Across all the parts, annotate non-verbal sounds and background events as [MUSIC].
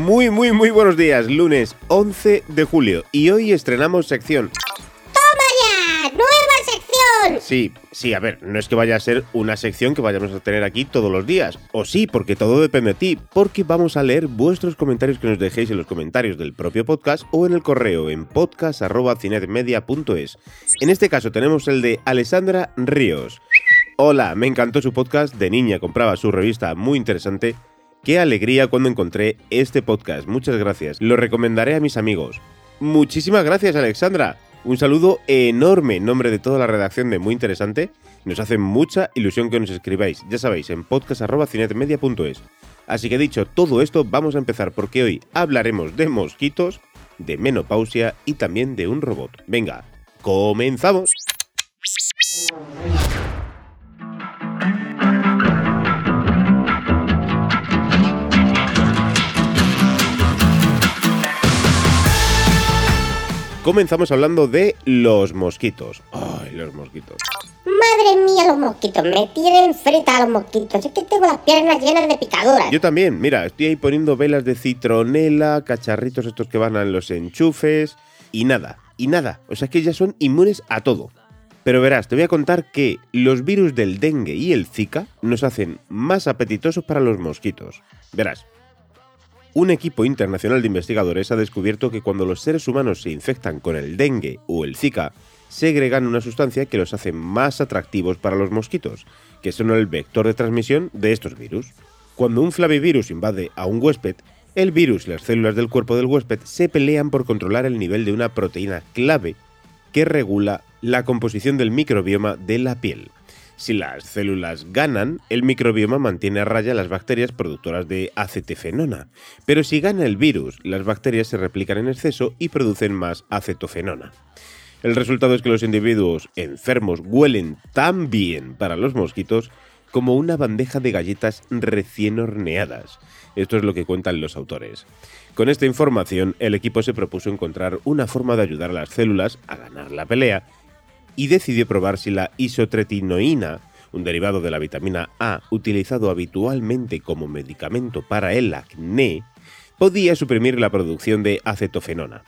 Muy, muy, muy buenos días. Lunes 11 de julio. Y hoy estrenamos sección. ¡Toma ya! ¡Nueva sección! Sí, sí, a ver, no es que vaya a ser una sección que vayamos a tener aquí todos los días. O sí, porque todo depende de ti. Porque vamos a leer vuestros comentarios que nos dejéis en los comentarios del propio podcast o en el correo en podcast.cinetmedia.es. En este caso tenemos el de Alessandra Ríos. Hola, me encantó su podcast. De niña compraba su revista muy interesante. Qué alegría cuando encontré este podcast. Muchas gracias. Lo recomendaré a mis amigos. Muchísimas gracias, Alexandra. Un saludo enorme en nombre de toda la redacción de Muy Interesante. Nos hace mucha ilusión que nos escribáis, ya sabéis, en podcast.cinetmedia.es. Así que dicho todo esto, vamos a empezar porque hoy hablaremos de mosquitos, de menopausia y también de un robot. Venga, comenzamos. Comenzamos hablando de los mosquitos. Ay, los mosquitos. Madre mía, los mosquitos. Me tienen frita a los mosquitos. Es que tengo las piernas llenas de picaduras. Yo también, mira, estoy ahí poniendo velas de citronela, cacharritos estos que van a los enchufes y nada, y nada. O sea, es que ya son inmunes a todo. Pero verás, te voy a contar que los virus del dengue y el zika nos hacen más apetitosos para los mosquitos. Verás, un equipo internacional de investigadores ha descubierto que cuando los seres humanos se infectan con el dengue o el zika, segregan una sustancia que los hace más atractivos para los mosquitos, que son el vector de transmisión de estos virus. Cuando un flavivirus invade a un huésped, el virus y las células del cuerpo del huésped se pelean por controlar el nivel de una proteína clave que regula la composición del microbioma de la piel. Si las células ganan, el microbioma mantiene a raya las bacterias productoras de acetefenona, pero si gana el virus, las bacterias se replican en exceso y producen más acetofenona. El resultado es que los individuos enfermos huelen tan bien para los mosquitos como una bandeja de galletas recién horneadas. Esto es lo que cuentan los autores. Con esta información, el equipo se propuso encontrar una forma de ayudar a las células a ganar la pelea y decidió probar si la isotretinoína, un derivado de la vitamina A utilizado habitualmente como medicamento para el acné, podía suprimir la producción de acetofenona.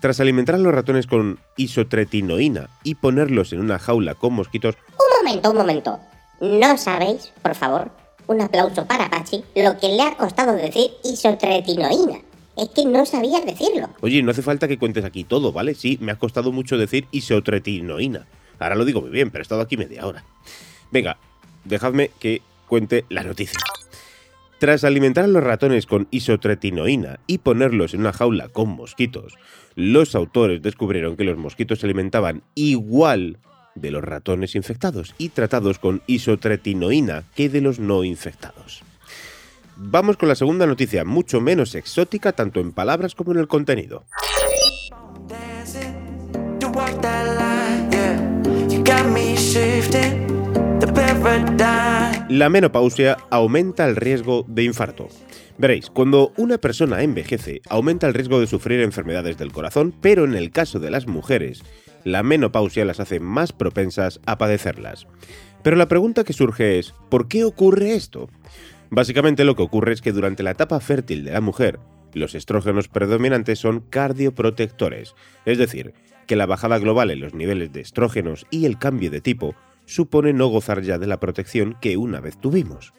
Tras alimentar a los ratones con isotretinoína y ponerlos en una jaula con mosquitos... Un momento, un momento. ¿No sabéis, por favor, un aplauso para Pachi, lo que le ha costado decir isotretinoína? Es que no sabía decirlo. Oye, no hace falta que cuentes aquí todo, ¿vale? Sí, me ha costado mucho decir isotretinoína. Ahora lo digo muy bien, pero he estado aquí media hora. Venga, dejadme que cuente la noticia. Tras alimentar a los ratones con isotretinoína y ponerlos en una jaula con mosquitos, los autores descubrieron que los mosquitos se alimentaban igual de los ratones infectados y tratados con isotretinoína que de los no infectados. Vamos con la segunda noticia, mucho menos exótica tanto en palabras como en el contenido. La menopausia aumenta el riesgo de infarto. Veréis, cuando una persona envejece, aumenta el riesgo de sufrir enfermedades del corazón, pero en el caso de las mujeres, la menopausia las hace más propensas a padecerlas. Pero la pregunta que surge es, ¿por qué ocurre esto? Básicamente lo que ocurre es que durante la etapa fértil de la mujer, los estrógenos predominantes son cardioprotectores, es decir, que la bajada global en los niveles de estrógenos y el cambio de tipo supone no gozar ya de la protección que una vez tuvimos.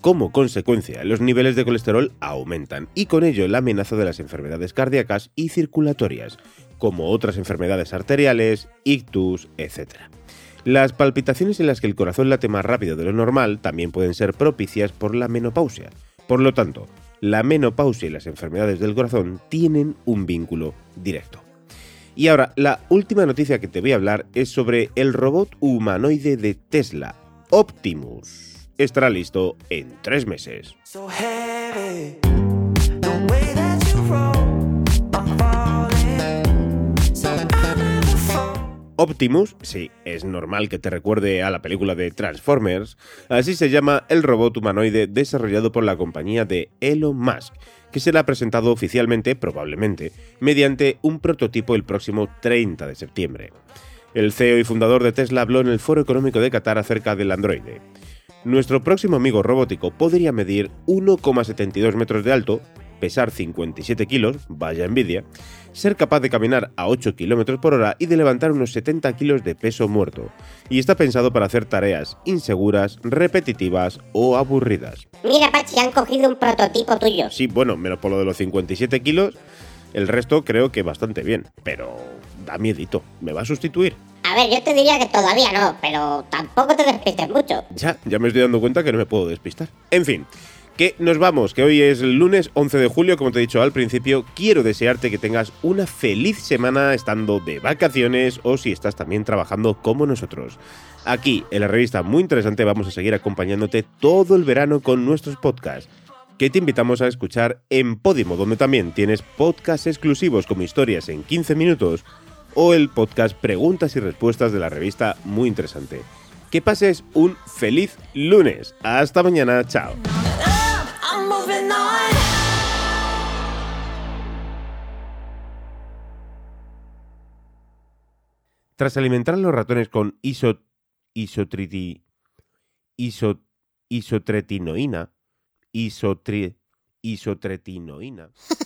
Como consecuencia, los niveles de colesterol aumentan y con ello la amenaza de las enfermedades cardíacas y circulatorias, como otras enfermedades arteriales, ictus, etc. Las palpitaciones en las que el corazón late más rápido de lo normal también pueden ser propicias por la menopausia. Por lo tanto, la menopausia y las enfermedades del corazón tienen un vínculo directo. Y ahora, la última noticia que te voy a hablar es sobre el robot humanoide de Tesla, Optimus. Estará listo en tres meses. Optimus, sí, es normal que te recuerde a la película de Transformers, así se llama el robot humanoide desarrollado por la compañía de Elon Musk, que será presentado oficialmente, probablemente, mediante un prototipo el próximo 30 de septiembre. El CEO y fundador de Tesla habló en el Foro Económico de Qatar acerca del androide. Nuestro próximo amigo robótico podría medir 1,72 metros de alto, pesar 57 kilos, vaya envidia, ser capaz de caminar a 8 km por hora y de levantar unos 70 kilos de peso muerto. Y está pensado para hacer tareas inseguras, repetitivas o aburridas. Mira, Pachi, han cogido un prototipo tuyo. Sí, bueno, menos por lo de los 57 kilos, el resto creo que bastante bien, pero da miedito. ¿Me va a sustituir? A ver, yo te diría que todavía no, pero tampoco te despistes mucho. Ya, ya me estoy dando cuenta que no me puedo despistar. En fin, que nos vamos, que hoy es el lunes 11 de julio, como te he dicho al principio, quiero desearte que tengas una feliz semana estando de vacaciones o si estás también trabajando como nosotros. Aquí, en la revista Muy Interesante, vamos a seguir acompañándote todo el verano con nuestros podcasts que te invitamos a escuchar en Podimo, donde también tienes podcasts exclusivos como historias en 15 minutos o el podcast Preguntas y Respuestas de la revista Muy Interesante. Que pases un feliz lunes. Hasta mañana, chao. Tras alimentar a los ratones con iso, isotriti, iso, isotretinoína, isotri, isotretinoína. [LAUGHS]